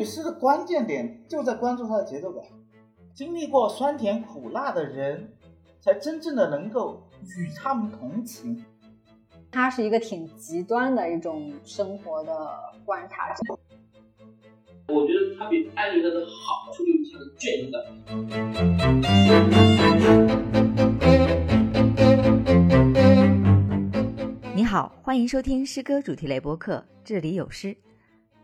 语诗的关键点就在关注它的节奏感。经历过酸甜苦辣的人，才真正的能够与他们同情。他是一个挺极端的一种生活的观察者。我觉得他比艾略特的好处就是他的倦感。你好，欢迎收听诗歌主题类播客《这里有诗》，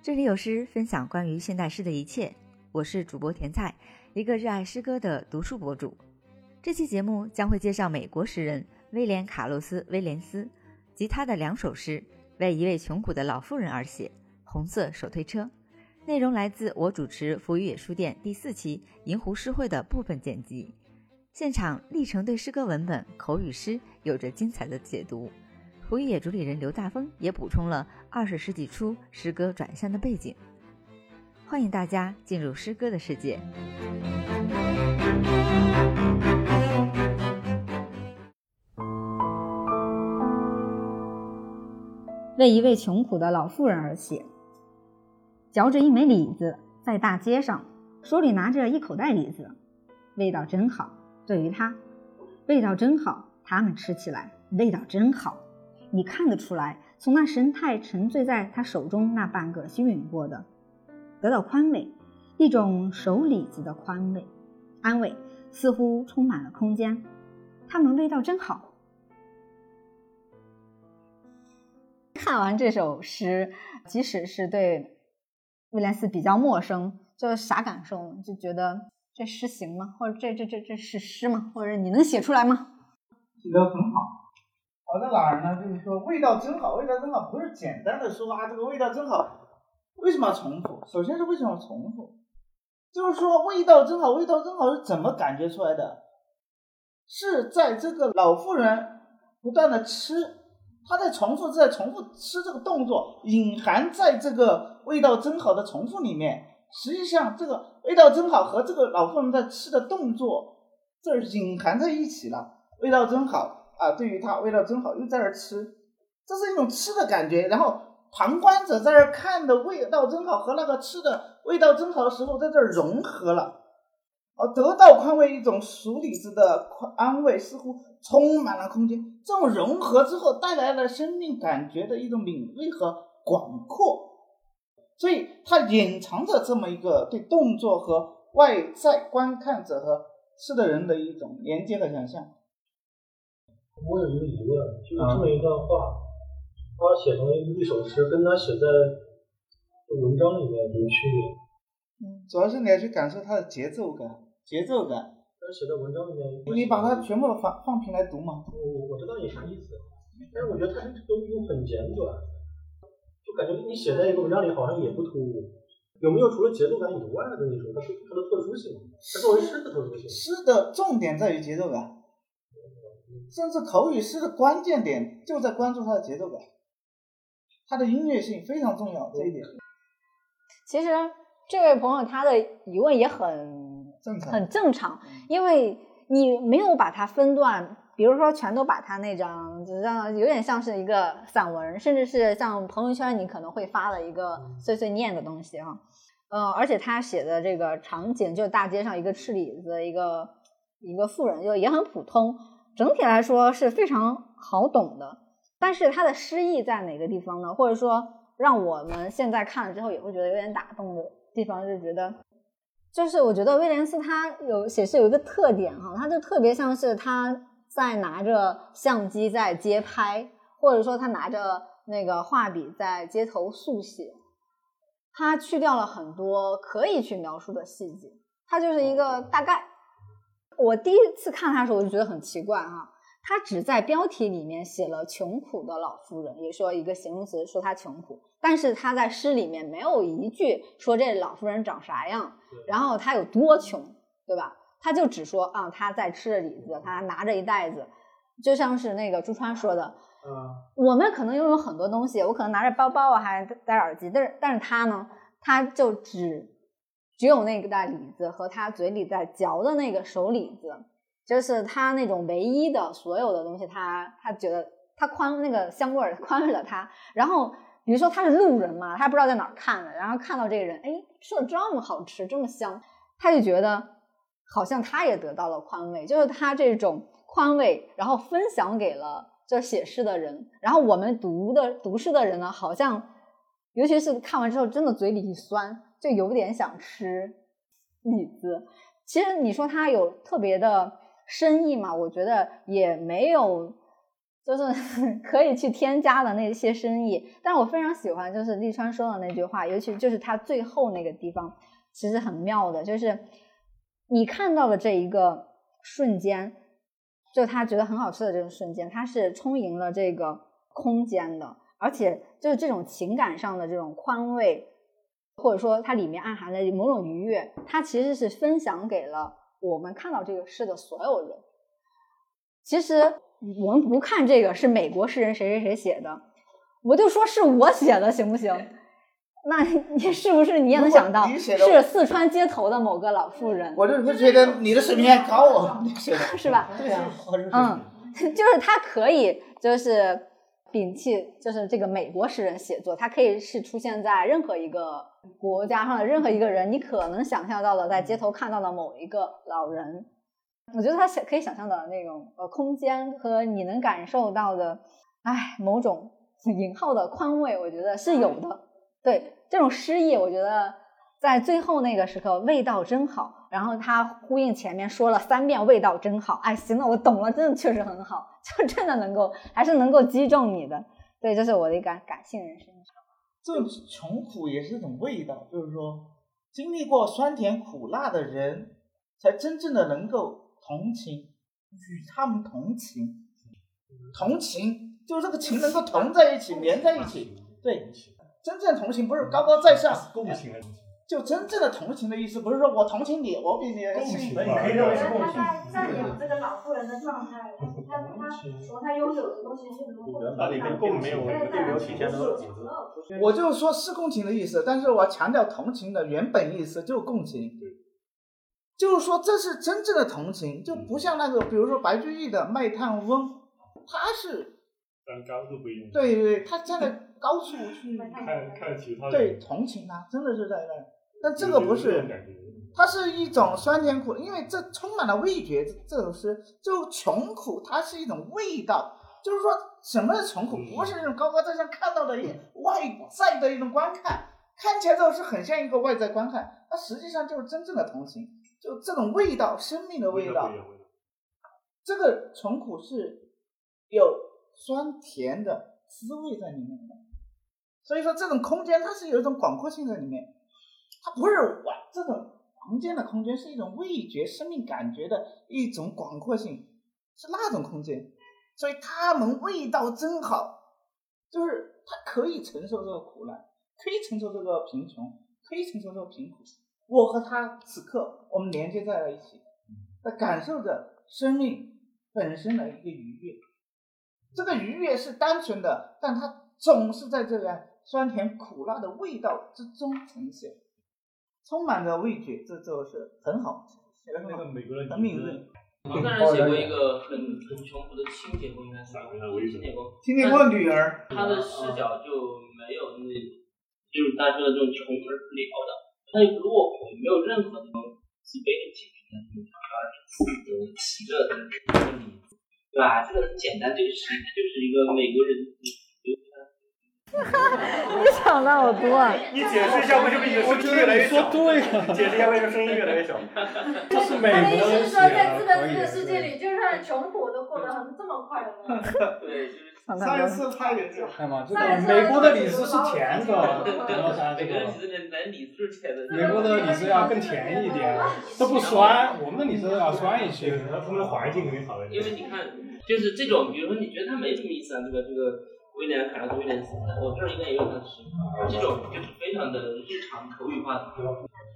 这里有诗分享关于现代诗的一切。我是主播甜菜，一个热爱诗歌的读书博主。这期节目将会介绍美国诗人威廉·卡洛斯·威廉斯及他的两首诗，为一位穷苦的老妇人而写，《红色手推车》。内容来自我主持福与野书店第四期银湖诗会的部分剪辑。现场历程对诗歌文本口语诗有着精彩的解读。福与野主理人刘大峰也补充了二十世纪初诗歌转向的背景。欢迎大家进入诗歌的世界。为一位穷苦的老妇人而写。嚼着一枚李子，在大街上，手里拿着一口袋李子，味道真好。对于他，味道真好。他们吃起来味道真好。你看得出来，从那神态沉醉在他手中那半个均匀过的，得到宽慰，一种手李子的宽慰、安慰，似乎充满了空间。它们味道真好。看完这首诗，即使是对。威廉斯比较陌生，就啥感受？就觉得这诗行吗？或者这这这这是诗吗？或者你能写出来吗？写得很好，好在哪儿呢？就是说味道真好，味道真好，不是简单的说啊，这个味道真好。为什么要重复？首先是为什么要重复？就是说味道真好，味道真好是怎么感觉出来的？是在这个老妇人不断的吃。他在重复，在重复吃这个动作，隐含在这个味道真好的重复里面。实际上，这个味道真好和这个老妇人在吃的动作，这儿隐含在一起了。味道真好啊，对于他味道真好，又在这吃，这是一种吃的感觉。然后旁观者在这看的味道真好和那个吃的味道真好的时候，在这融合了。而得到宽慰，一种熟里子的宽安慰，似乎充满了空间。这种融合之后带来了生命感觉的一种敏锐和广阔，所以它隐藏着这么一个对动作和外在观看者和吃的人的一种连接和想象。我有一个疑问，就是这么一段话，他写成一首诗，跟他写在文章里面有什么区别？嗯，主要是你要去感受它的节奏感。节奏感，他写在文章里面。你把它全部放放平来读嘛？我我知道你啥意思，但是我觉得它这个又很简短，就感觉你写在一个文章里好像也不突兀。有没有除了节奏感以外的那种它它的特殊性？它作为诗的特殊性。诗的重点在于节奏感，甚至口语诗的关键点就在关注它的节奏感，它的音乐性非常重要这一点。其实。这位朋友他的疑问也很正常很正常，因为你没有把它分段，比如说全都把它那张，就像有点像是一个散文，甚至是像朋友圈你可能会发的一个碎碎念的东西啊。嗯，而且他写的这个场景就大街上一个吃李子一个一个妇人，就也很普通，整体来说是非常好懂的。但是他的诗意在哪个地方呢？或者说让我们现在看了之后也会觉得有点打动的？地方就觉得，就是我觉得威廉斯他有写诗有一个特点哈，他就特别像是他在拿着相机在街拍，或者说他拿着那个画笔在街头速写，他去掉了很多可以去描述的细节，他就是一个大概。我第一次看他的时候，我就觉得很奇怪哈。他只在标题里面写了“穷苦的老妇人”，也说一个形容词，说她穷苦。但是他在诗里面没有一句说这老妇人长啥样，然后她有多穷，对吧？他就只说啊，他在吃着李子，他拿着一袋子，就像是那个朱川说的，嗯，我们可能拥有很多东西，我可能拿着包包啊，还戴耳机，但是但是他呢，他就只只有那个袋李子和他嘴里在嚼的那个手李子。就是他那种唯一的所有的东西，他他觉得他宽那个香味儿 宽慰了他。然后比如说他是路人嘛，他不知道在哪儿看的，然后看到这个人，哎，吃的这么好吃，这么香，他就觉得好像他也得到了宽慰，就是他这种宽慰，然后分享给了这写诗的人，然后我们读的读诗的人呢，好像尤其是看完之后，真的嘴里一酸，就有点想吃李子。其实你说它有特别的深意嘛？我觉得也没有。就是 可以去添加的那些深意，但我非常喜欢，就是利川说的那句话，尤其就是他最后那个地方，其实很妙的，就是你看到的这一个瞬间，就他觉得很好吃的这个瞬间，它是充盈了这个空间的，而且就是这种情感上的这种宽慰，或者说它里面暗含的某种愉悦，它其实是分享给了我们看到这个诗的所有人，其实。我们不看这个是美国诗人谁谁谁写的，我就说是我写的行不行？那 你是不是你也能想到是四川街头的某个老妇人？我就觉得你的水平还高哦，是吧？对啊，嗯，就是他可以就是摒弃，就是这个美国诗人写作，他可以是出现在任何一个国家上的任何一个人，你可能想象到的在街头看到的某一个老人。我觉得他想可以想象的那种呃空间和你能感受到的，哎，某种 引号的宽慰，我觉得是有的。对这种诗意，我觉得在最后那个时刻，味道真好。然后他呼应前面说了三遍，味道真好。哎，行了，我懂了，真的确实很好，就真的能够还是能够击中你的。对，这是我的一个感性人生。这穷苦也是一种味道，就是说经历过酸甜苦辣的人，才真正的能够。同情，与他们同情，同情就是这个情能够同在一起，连在一起。对，真正同情不是高高在上，共情就真正的同情的意思，不是说我同情你，我比你共情。他在占有这个老妇人的状态，他他说他拥有的东西是如何哪里跟共没有没有体现的我就说是共情的意思，但是我强调同情的原本意思就是共情。就是说，这是真正的同情，就不像那个，比如说白居易的《卖炭翁》，他是站高度不一样。对对，他站在高处去看看其他对同情他，真的是在那。但这个不是，它是一种酸甜苦，因为这充满了味觉。这首诗就穷苦，它是一种味道。就是说，什么是穷苦？不是那种高高在上看到的一外在的一种观看，看起来之后是很像一个外在观看，它实际上就是真正的同情。就这种味道，生命的味道，这个穷苦是有酸甜的滋味在里面的。所以说，这种空间它是有一种广阔性在里面，它不是完这种房间的空间，是一种味觉、生命感觉的一种广阔性，是那种空间。所以他们味道真好，就是他可以承受这个苦难，可以承受这个贫穷，可以承受这个贫苦。我和他此刻，我们连接在了一起，在感受着生命本身的一个愉悦。这个愉悦是单纯的，但它总是在这个酸甜苦辣的味道之中呈现，充满着味觉，这就是很好。那个美国人，很敏锐。一个人写过一个很很穷苦的清洁工，应该是清洁工。清洁工女儿。他的视角就没有那种，就是大家说的这种穷而不聊的。它也不落魄，没有任何那种自卑的情绪，而是自得其乐的对吧？这个很简单，这个是就是一个美国人。你想的好多啊！你解释一下为什么你的声音越来越小？对解释一下为什么声音越来越小？这是美国的意思是说，在资本主义的世界里，就算穷苦都过得很这么快乐。对，就是。上一次他也是，看嘛，这个美国的李子是甜的，然后啥这个。美国的李子要更甜一点，都不酸，我们的李子要酸一些。他们的环境更好一点因为你看，就是这种，比如说你觉得它没什么意思啊，这个这个威廉卡拉多威廉斯，我这儿应该也有他的诗，这种就是非常的日常口语化的。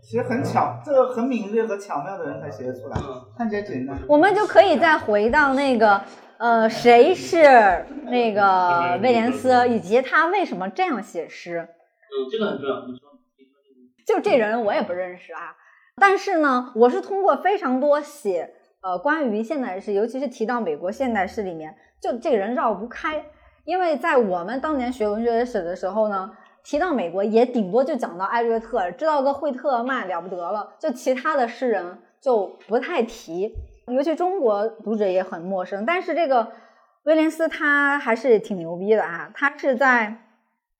其实很巧，这个很敏锐和巧妙的人才写得出来，看起来简单。我们就可以再回到那个。呃，谁是那个威廉斯，以及他为什么这样写诗？嗯，这个很重要。你说，就这人我也不认识啊，但是呢，我是通过非常多写呃关于现代诗，尤其是提到美国现代诗里面，就这个人绕不开。因为在我们当年学文学史的时候呢，提到美国也顶多就讲到艾略特，知道个惠特曼了不得了，就其他的诗人就不太提，尤其中国读者也很陌生。但是这个威廉斯他还是挺牛逼的啊，他是在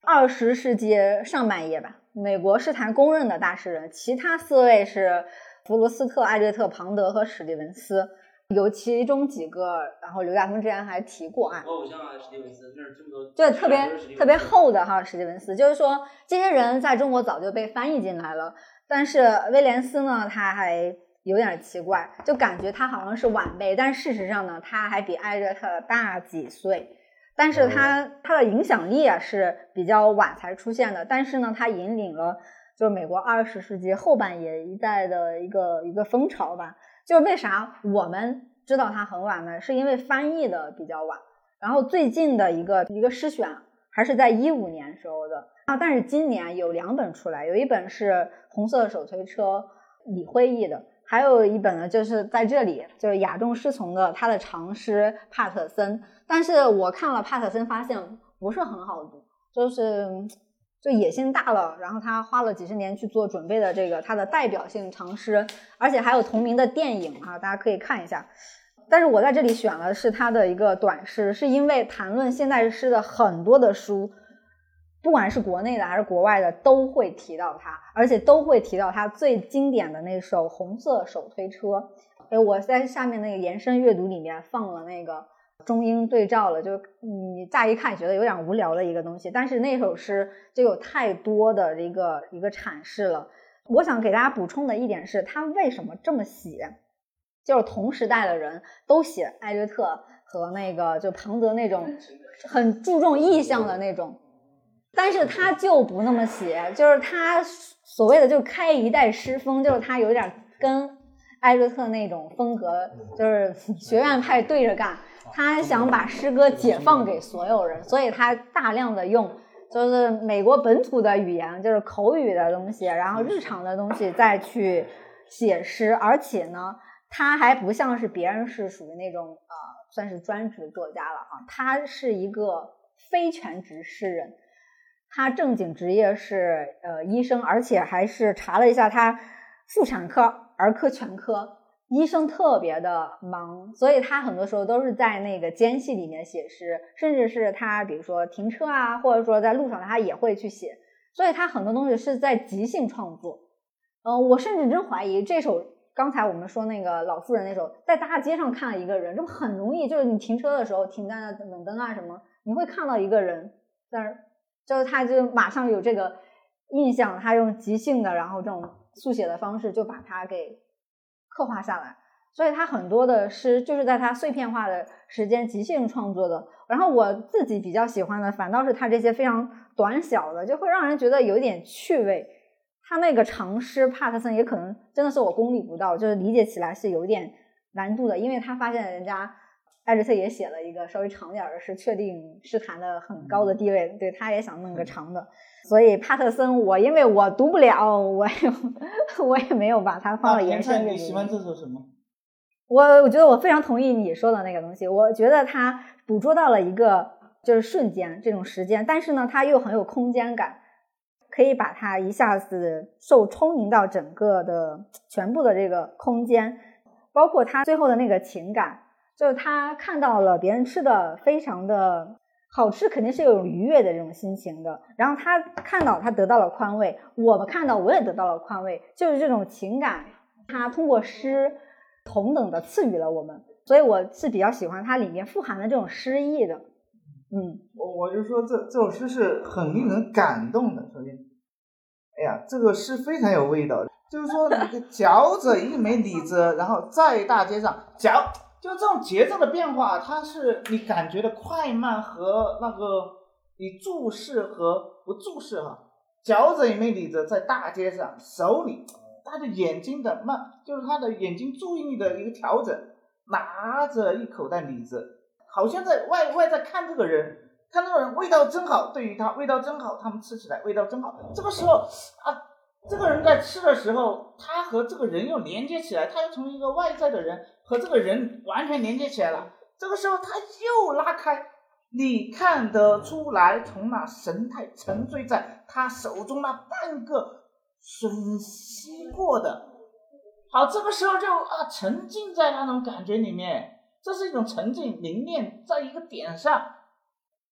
二十世纪上半叶吧，美国诗坛公认的大诗人，其他四位是弗罗斯特、艾略特、庞德和史蒂文斯。有其中几个，然后刘亚峰之前还提过啊，我偶像啊，史蒂文斯那是这么多，就特别特别厚的哈，史蒂文斯，就是说这些人在中国早就被翻译进来了，但是威廉斯呢，他还有点奇怪，就感觉他好像是晚辈，但事实上呢，他还比艾略特大几岁，但是他他的影响力啊是比较晚才出现的，但是呢，他引领了就是美国二十世纪后半叶一代的一个一个风潮吧。就是为啥我们知道它很晚呢？是因为翻译的比较晚，然后最近的一个一个诗选还是在一五年时候的啊。但是今年有两本出来，有一本是《红色手推车》李辉译的，还有一本呢就是在这里就是雅众诗丛的他的长诗《帕特森》。但是我看了帕特森，发现不是很好读，就是。就野心大了，然后他花了几十年去做准备的这个他的代表性长诗，而且还有同名的电影哈，大家可以看一下。但是我在这里选了是他的一个短诗，是因为谈论现代诗的很多的书，不管是国内的还是国外的，都会提到他，而且都会提到他最经典的那首《红色手推车》。哎，我在下面那个延伸阅读里面放了那个。中英对照了，就你乍一看觉得有点无聊的一个东西，但是那首诗就有太多的一个一个阐释了。我想给大家补充的一点是，他为什么这么写？就是同时代的人都写艾略特和那个就庞德那种很注重意象的那种，但是他就不那么写，就是他所谓的就开一代诗风，就是他有点跟艾略特那种风格，就是学院派对着干。他想把诗歌解放给所有人，所以他大量的用就是美国本土的语言，就是口语的东西，然后日常的东西再去写诗，而且呢，他还不像是别人是属于那种呃，算是专职作家了啊，他是一个非全职诗人，他正经职业是呃医生，而且还是查了一下他妇产科、儿科全科。医生特别的忙，所以他很多时候都是在那个间隙里面写诗，甚至是他比如说停车啊，或者说在路上，他也会去写。所以他很多东西是在即兴创作。嗯，我甚至真怀疑这首刚才我们说那个老妇人那首，在大街上看一个人，这不很容易，就是你停车的时候停在那等灯啊什么，你会看到一个人在那儿，就是他就马上有这个印象，他用即兴的，然后这种速写的方式就把它给。刻画下来，所以他很多的诗就是在他碎片化的时间即兴创作的。然后我自己比较喜欢的，反倒是他这些非常短小的，就会让人觉得有点趣味。他那个长诗帕特森也可能真的是我功力不到，就是理解起来是有点难度的，因为他发现人家艾略特也写了一个稍微长点的诗，确定诗坛的很高的地位，对他也想弄个长的。所以帕特森，我因为我读不了，我也 我也没有把它放到延伸里。你喜欢这首什么？我我觉得我非常同意你说的那个东西。我觉得它捕捉到了一个就是瞬间这种时间，但是呢，它又很有空间感，可以把它一下子受充盈到整个的全部的这个空间，包括他最后的那个情感，就是他看到了别人吃的非常的。好吃肯定是有愉悦的这种心情的，然后他看到他得到了宽慰，我们看到我也得到了宽慰，就是这种情感，他通过诗同等的赐予了我们，所以我是比较喜欢它里面富含的这种诗意的。嗯，我我就说这这首诗是很令人感动的。首先，哎呀，这个诗非常有味道，就是说嚼着 一枚李子，然后在大街上嚼。就这种节奏的变化，它是你感觉的快慢和那个你注视和不注视哈。嚼着一枚李子在大街上，手里他的眼睛的慢，就是他的眼睛注意力的一个调整，拿着一口袋李子，好像在外外在看这个人，看这个人味道真好，对于他味道真好，他们吃起来味道真好。这个时候啊。这个人在吃的时候，他和这个人又连接起来，他又从一个外在的人和这个人完全连接起来了。这个时候他又拉开，你看得出来，从那神态沉醉在他手中那半个吮吸过的，好，这个时候就啊沉浸在那种感觉里面，这是一种沉浸凝练在一个点上，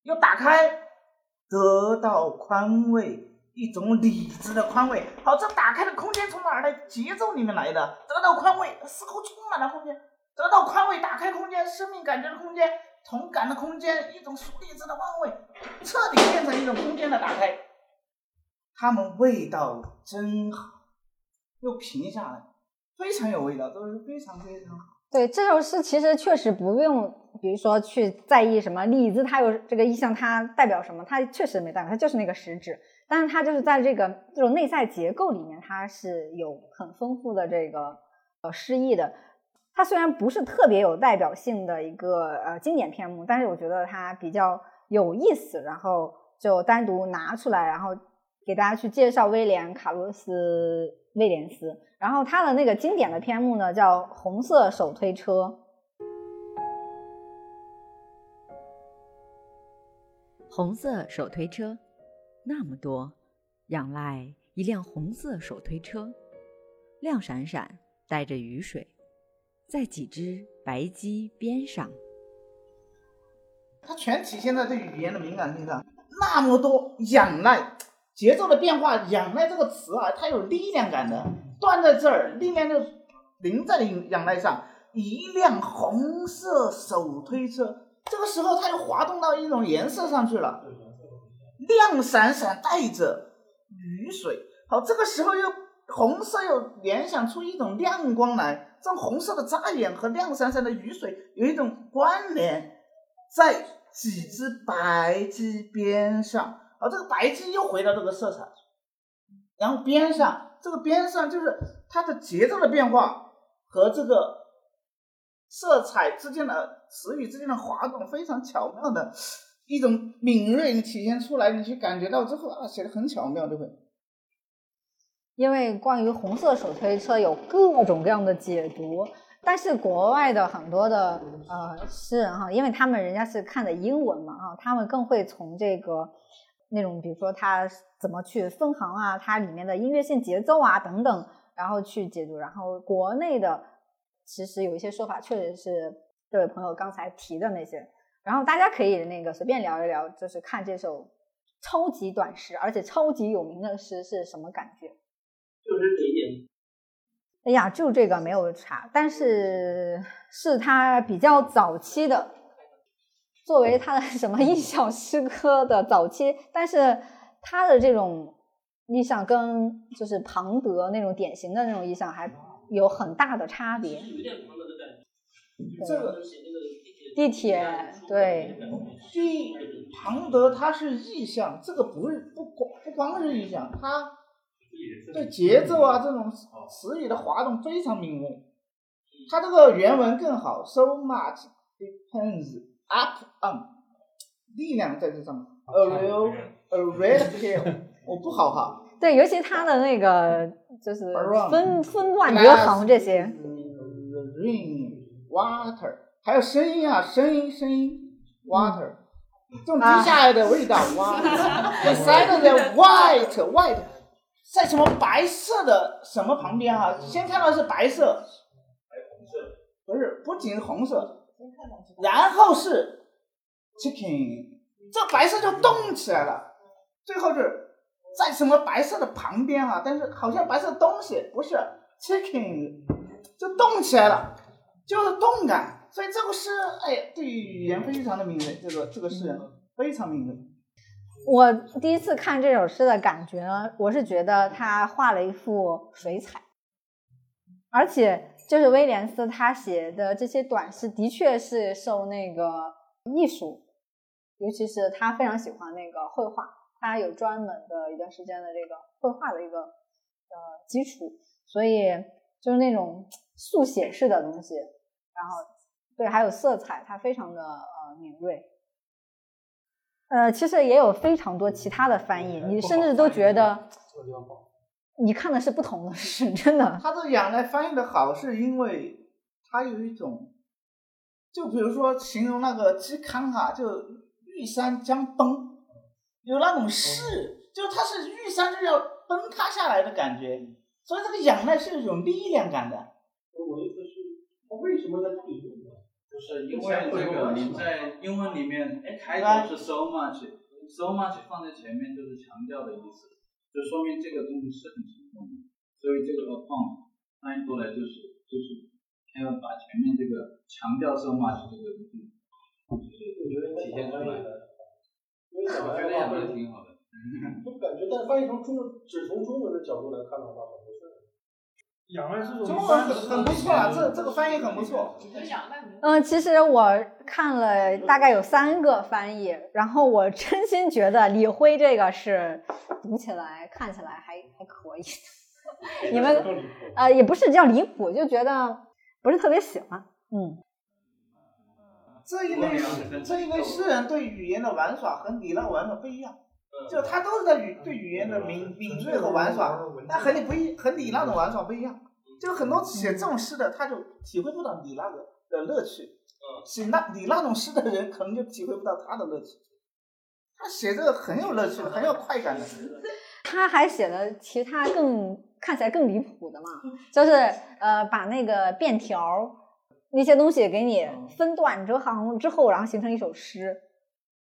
又打开，得到宽慰。一种理智的宽慰，好，这打开的空间从哪儿来？节奏里面来的，得到宽慰，似乎充满了空间，得到宽慰，打开空间，生命感觉的空间，同感的空间，一种熟理智的宽慰，彻底变成一种空间的打开。它们味道真好，又平下来，非常有味道，都是非常非常好。对，这首诗其实确实不用，比如说去在意什么李子，它有这个意象，它代表什么？它确实没代表，它就是那个实质。但是它就是在这个这种内在结构里面，它是有很丰富的这个呃诗意的。它虽然不是特别有代表性的一个呃经典篇目，但是我觉得它比较有意思，然后就单独拿出来，然后给大家去介绍威廉·卡洛斯·威廉斯。然后他的那个经典的篇目呢，叫《红色手推车》。红色手推车。那么多，仰赖一辆红色手推车，亮闪闪，带着雨水，在几只白鸡边上。它全体现在对语言的敏感性上。那么多仰赖，节奏的变化，仰赖这个词啊，它有力量感的，断在这儿，力量就凝在仰赖上。一辆红色手推车，这个时候它又滑动到一种颜色上去了。亮闪闪带着雨水，好，这个时候又红色又联想出一种亮光来，这种红色的扎眼和亮闪闪的雨水有一种关联，在几只白鸡边上，好，这个白鸡又回到这个色彩，然后边上这个边上就是它的节奏的变化和这个色彩之间的词语之间的滑动非常巧妙的。一种敏锐，你体现出来，你去感觉到之后啊，写的很巧妙，对不对？因为关于红色手推车有各种各样的解读，但是国外的很多的呃诗人哈，因为他们人家是看的英文嘛啊，他们更会从这个那种比如说他怎么去分行啊，它里面的音乐性节奏啊等等，然后去解读。然后国内的其实有一些说法，确实是这位朋友刚才提的那些。然后大家可以那个随便聊一聊，就是看这首超级短诗，而且超级有名的诗是什么感觉？就是经典。哎呀，就这个没有查，但是是他比较早期的，作为他的什么印象诗歌的早期，但是他的这种意象跟就是庞德那种典型的那种意象还有很大的差别。有点庞德的感觉。这个。地铁对，第庞德他是意象，这个不是不光不光是意象，他对节奏啊这种词语的滑动非常敏锐。他这个原文更好，so much depends up on，力量在这上面，a real a red hill，我不好哈。对，尤其他的那个就是分分段隔行这些。Rain water。还有声音啊，声音声音，water，这种滴下来的味道，water，beside the white white，在什么白色的什么旁边哈？先看到是白色，不是，不仅是红色，然后是 chicken，这白色就动起来了，最后是在什么白色的旁边啊？但是好像白色东西不是 chicken，就动起来了，就是动感。所以这个诗，哎，对语言非常的敏锐，这个这个诗人非常敏锐。我第一次看这首诗的感觉呢，我是觉得他画了一幅水彩，而且就是威廉斯他写的这些短诗，的确是受那个艺术，尤其是他非常喜欢那个绘画，他有专门的一段时间的这个绘画的一个呃基础，所以就是那种速写式的东西，然后。对，还有色彩，它非常的呃敏锐。呃，其实也有非常多其他的翻译，你甚至都觉得你看的是不同的诗，真的。他这仰赖翻译的好，是因为他有一种，就比如说形容那个嵇康哈，就玉山将崩，有那种势，就它是玉山就要崩塌下来的感觉，所以这个仰赖是有种力量感的。我的意思是，他为什么在这里用呢？不是因为这个你在英文里面哎开头是 so much，so much 放在前面就是强调的意思，就说明这个东西是很成功的，所以这个 upon 翻译过来就是就是他要把前面这个强调 so much 这个东西，就是体现出来。我觉得也是挺好的。就感觉，但翻译成中，只从中文的角度来看的话，仰赖是种中文很很不错啊，这这个翻译很不错。嗯，其实我看了大概有三个翻译，然后我真心觉得李辉这个是读起来、看起来还还可以。你们呃也不是叫离谱，就觉得不是特别喜欢。嗯，这一类这一类诗人对语言的玩耍和李浪玩耍不一样，就他都是在语对语言的敏敏锐和玩耍，但和你不一和你那种玩耍不一样。就很多写这种诗的，他就体会不到你那个的乐趣。写那你那种诗的人，可能就体会不到他的乐趣。他写这个很有乐趣，很有快感的。他还写了其他更看起来更离谱的嘛，就是呃把那个便条那些东西给你分段折行之后，然后形成一首诗。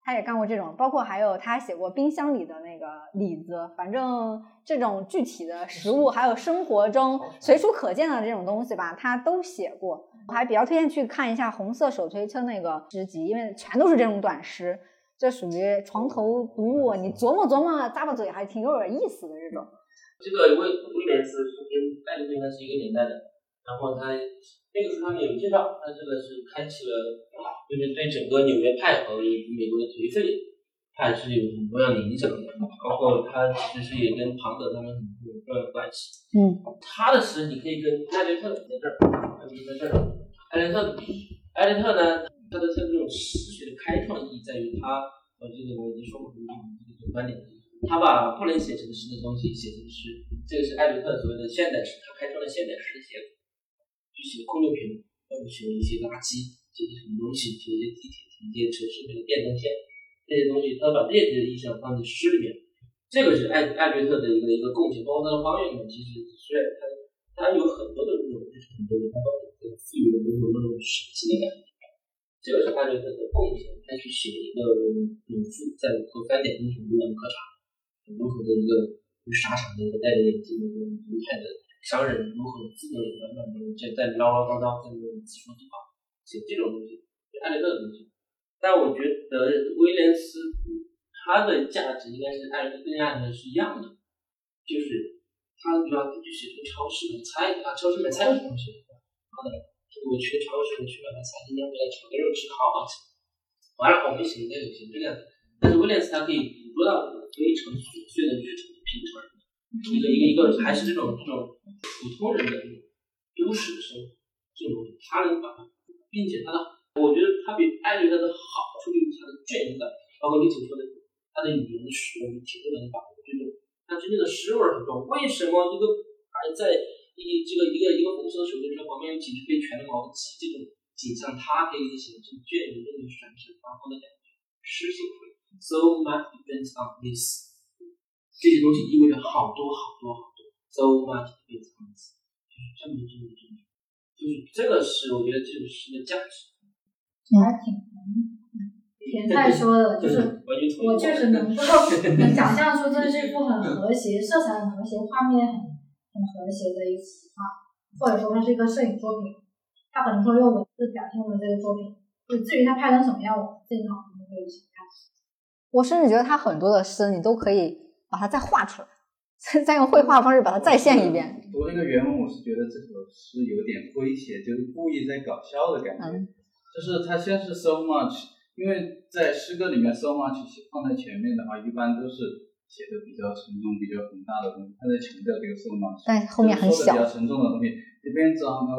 他也干过这种，包括还有他写过冰箱里的那个李子，反正这种具体的食物，还有生活中随处可见的这种东西吧，他都写过。我还比较推荐去看一下《红色手推车》那个诗集，因为全都是这种短诗，这属于床头读物，你琢磨琢磨，咂巴嘴还挺有点意思的这种。这个威威廉斯是跟爱丽丝应该是一个年代的，然后他那个书上面有介绍，他这个是开启了。就是对整个纽约派和美国的颓废派是有很重要的影响的，包括他其实也跟庞德他们有重要的关系。嗯，他的诗你可以跟艾略特在这儿，在这儿，艾略特，艾略特呢，他的他这种诗学的开创意义在于他，我，这个我已经说过这个这个观点，他把不能写成诗的东西写成诗，这个是艾略特所谓的现代诗，他开创了现代诗的写法，写空六瓶，包括写一些垃圾。这些什么东西，写一些地铁停电、城市里面的电灯线，这些东西，他把这些意象放在诗里面，这个是艾艾略特的一个一个贡献。包括他的方面呢，其实虽然他他有很多的这种就是很多的他把这个赋予了某种那种神性的感觉，这个是艾略特的贡献。他去写一个鲁父在和三点英雄一样喝茶，如何的一个沙场的一个戴着眼镜的一个犹太的商人，如何自得意满满的在在唠唠叨叨在那自说自话。写这种东西，艾略特的东西，但我觉得威廉斯他的价值应该是艾略特跟艾略是一样的，就是他主要他去写这个超市买菜啊，超市买菜有什么东西？好的，我去超市我去买买菜，今天回来炒个肉吃，好好吃。完了后面写应该有些这样，但是威廉斯他可以捕捉到非常琐碎的日常的平常人，一个一个一个还是这种这种普通人的这种都市的生活这种东西，他能把它。并且他的，我觉得他比艾略特的好处就是他的隽永感，包括你所说的他的语言的使用，挺不能把握这种，他真正的诗味很重。为什么一个而在一这个一个一个红色的手推车旁边有几十杯全的毛鸡这种景象，他可以形成隽永的那种闪闪发光的感觉，诗性。So much depends on this，这些东西意味着好多好多好多。So much this，就是这么这么这么。就是这个是我觉得这个诗的价值。还挺甜菜说的，就是我确实能够能想象出这是一幅很和谐、色彩很和谐、画面很很和谐的一幅画，或者说它是一个摄影作品。它可能说用文字表现了这个作品，就至于它拍成什么样，我自己脑子里会有想看。我甚至觉得他很多的诗，你都可以把它再画出来。再用绘画方式把它再现一遍。读那个原文，我是觉得这首诗有点诙谐，就是故意在搞笑的感觉。就是他先是 so much，因为在诗歌里面 so much 放在前面的话，一般都是写的比较沉重、比较宏大的东西。他在强调这个 so much，但后面很小。比较沉重的东西，depends on a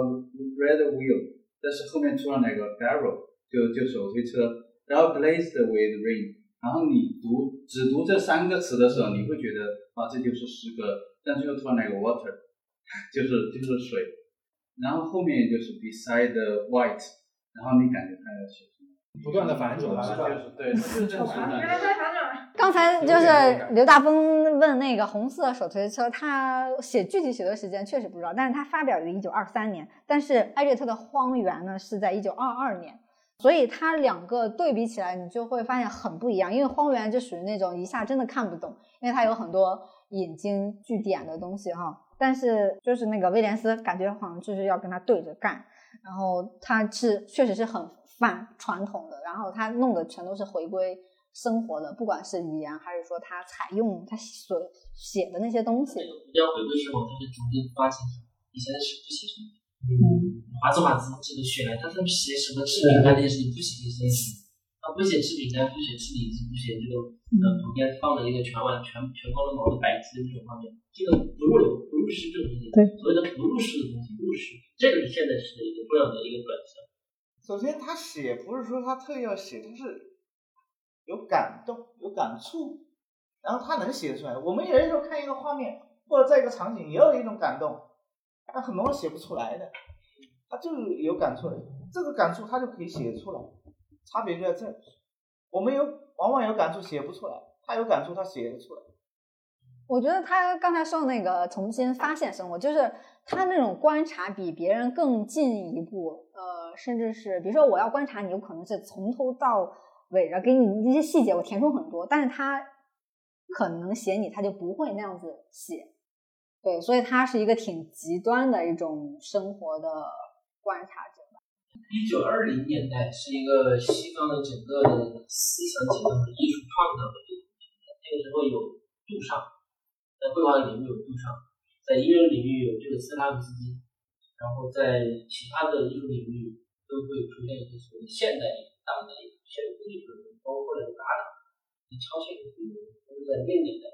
red wheel，但是后面出了那个 barrel，就就手推车，然后 blazed with rain。然后你读只读这三个词的时候，你会觉得啊，这就是诗歌。但是又突然来个 water，就是就是水。然后后面就是 beside the white，然后你感觉它要写什么？不断的反转，对，就是这样刚才就是刘大峰问那个红色手推车，他写具体写的时间确实不知道，但是他发表于一九二三年，但是艾略特的荒原呢是在一九二二年，所以他两个对比起来，你就会发现很不一样。因为荒原就属于那种一下真的看不懂，因为它有很多引经据典的东西哈。但是就是那个威廉斯，感觉好像就是要跟他对着干，然后他是确实是很反传统的，然后他弄的全都是回归。生活的，不管是语言还是说他采用他所写的那些东西，要回归生活，他就逐渐发现以前是不写什么，嗯，华兹华兹这个血来，他他写什么吃饼干那些事情不写这些事情，他不写吃饼干，不写吃李子，不写这个呃旁边放了一个全碗全全光的毛的白鸡的这种画面，这个不入流不入世这种东西，对，所谓的不入世的东西入世，这个是现代诗的一个重要的一个转向。首先他写不是说他特意要写，他是。有感动，有感触，然后他能写出来。我们有的时候看一个画面，或者在一个场景，也有一种感动，但很多人写不出来的，他就有感触，这个感触他就可以写出来，差别就在这。我们有往往有感触写不出来，他有感触他写得出来。我觉得他刚才说的那个重新发现生活，就是他那种观察比别人更进一步，呃，甚至是比如说我要观察你，有可能是从头到。尾的给你那些细节，我填充很多，但是他可能写你，他就不会那样子写，对，所以他是一个挺极端的一种生活的观察者吧。一九二零年代是一个西方的整个的思想结构和艺术创造的这个那个时候有杜尚，在绘画领域有杜尚，在音乐领域有这个斯拉夫斯基，然后在其他的艺术领域都会出现一些所谓现代大的。现代艺术包括了达达，以超现实主义都是在那年代。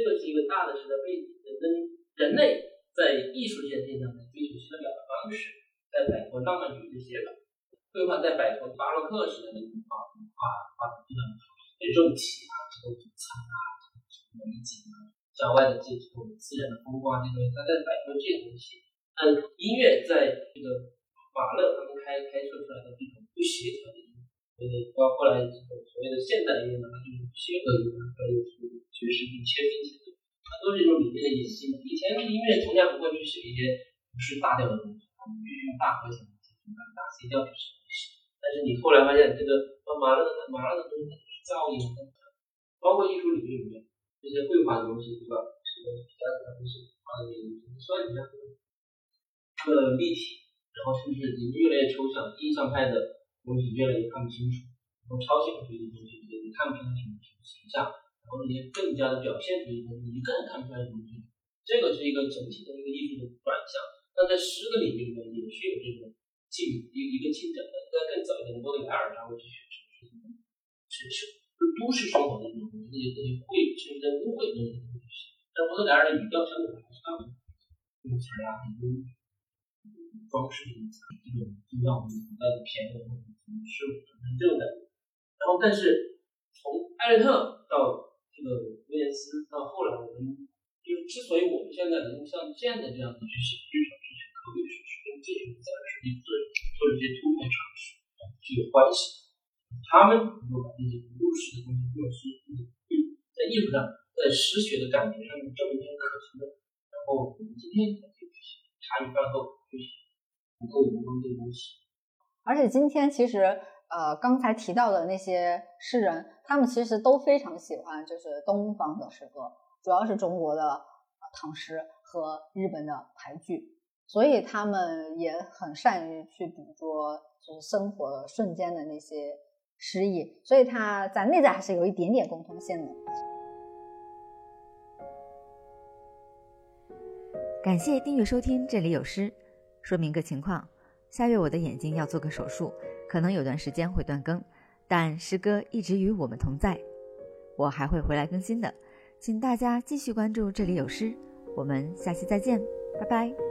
这个是一个大的时代背景，跟人类在艺术界这上的追求新的表达方式，在摆脱浪漫主义的写法，绘画在摆脱巴洛克时代的画画画非常肉体啊，这个主餐啊，这个美景啊，郊外的这种自然的风光这些，他在摆脱这些东西。但音乐在这个马勒他们开开设出来的这种不协调的。呃，到后来这种所谓的现代音乐呢，它就是协和音乐，还有是爵士跟切分节奏，它都是一种理念的演进。以前的音乐从来不会去写一些不是大调的东西，他们必须用大和弦、大 C 调去写。但是你后来发现，这个马勒的马勒的东西是噪音，包括艺术领域里面这些绘画的东西，对吧？这个比较的东西，画的也算一下，呃，立体，然后甚至已经越来越抽象，印象派的。东西越来越看不清楚，从超现实主义的东西也看不清楚形象，然后那些更加的表现主义的东西，你更看不出来什么东西。这个是一个整体的一个艺术的转向。那在诗的领域里面也是有这种进一一个进展的。在更早一点，波德莱尔他会去学什么？是是是都市生活的那种东西，那些东西会，甚至在污秽中的东西。但波德莱尔的语调相对还是更用词啊，很多。装饰的这种，就像我们古代的片子或者什么事物等这种感觉。然后，但是从艾略特到这个威廉斯，到后来我们就是之所以我们现在能够像现在这样子去写剧场、去写口语史，是跟这些在实际做做一些突破尝试是有关系的。他们能够把这些不入史的东西，或者是在艺术上、在诗学的感觉上面证明可行的，然后我们今天才去写茶余饭后去写。不够的东西，而且今天其实，呃，刚才提到的那些诗人，他们其实都非常喜欢就是东方的诗歌，主要是中国的唐诗和日本的俳句，所以他们也很善于去捕捉就是生活瞬间的那些诗意，所以他在内在还是有一点点共通性的。感谢订阅收听，这里有诗。说明个情况，下月我的眼睛要做个手术，可能有段时间会断更，但诗歌一直与我们同在，我还会回来更新的，请大家继续关注这里有诗，我们下期再见，拜拜。